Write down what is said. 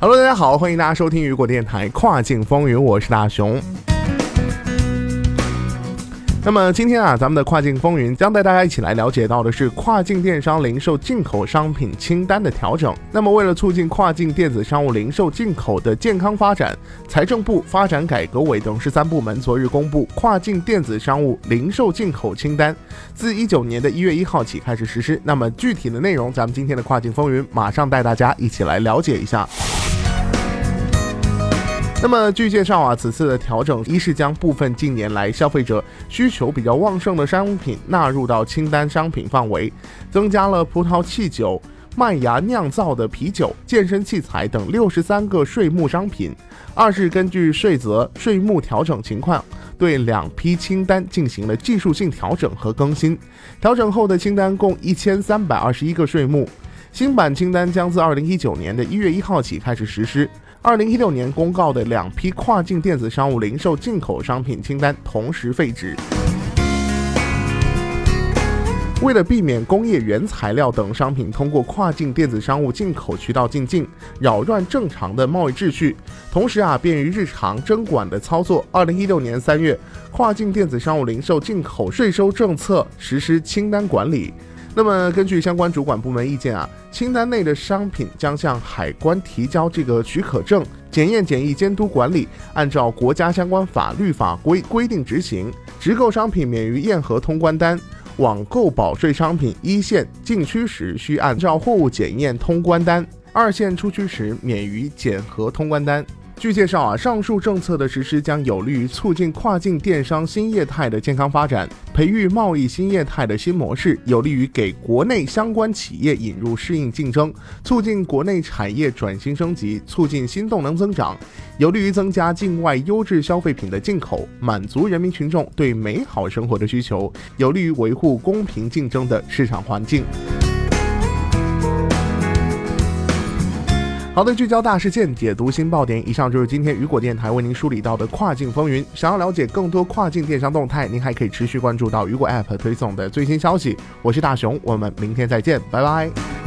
Hello，大家好，欢迎大家收听雨果电台跨境风云，我是大熊。那么今天啊，咱们的跨境风云将带大家一起来了解到的是跨境电商零售进口商品清单的调整。那么为了促进跨境电子商务零售进口的健康发展，财政部发展改革委等十三部门昨日公布跨境电子商务零售进口清单，自一九年的一月一号起开始实施。那么具体的内容，咱们今天的跨境风云马上带大家一起来了解一下。那么据介绍啊，此次的调整一是将部分近年来消费者需求比较旺盛的商品纳入到清单商品范围，增加了葡萄汽酒、麦芽酿造的啤酒、健身器材等六十三个税目商品；二是根据税则、税目调整情况，对两批清单进行了技术性调整和更新。调整后的清单共一千三百二十一个税目，新版清单将自二零一九年的一月一号起开始实施。二零一六年公告的两批跨境电子商务零售进口商品清单同时废止。为了避免工业原材料等商品通过跨境电子商务进口渠道进境，扰乱正常的贸易秩序，同时啊便于日常征管的操作，二零一六年三月，跨境电子商务零售进口税收政策实施清单管理。那么，根据相关主管部门意见啊，清单内的商品将向海关提交这个许可证，检验、检疫、监督管理，按照国家相关法律法规规定执行。直购商品免于验核通关单，网购保税商品一线进区时需按照货物检验通关单，二线出区时免于检核通关单。据介绍啊，上述政策的实施将有利于促进跨境电商新业态的健康发展，培育贸易新业态的新模式，有利于给国内相关企业引入适应竞争，促进国内产业转型升级，促进新动能增长，有利于增加境外优质消费品的进口，满足人民群众对美好生活的需求，有利于维护公平竞争的市场环境。好的，聚焦大事件，解读新爆点。以上就是今天雨果电台为您梳理到的跨境风云。想要了解更多跨境电商动态，您还可以持续关注到雨果 App 推送的最新消息。我是大熊，我们明天再见，拜拜。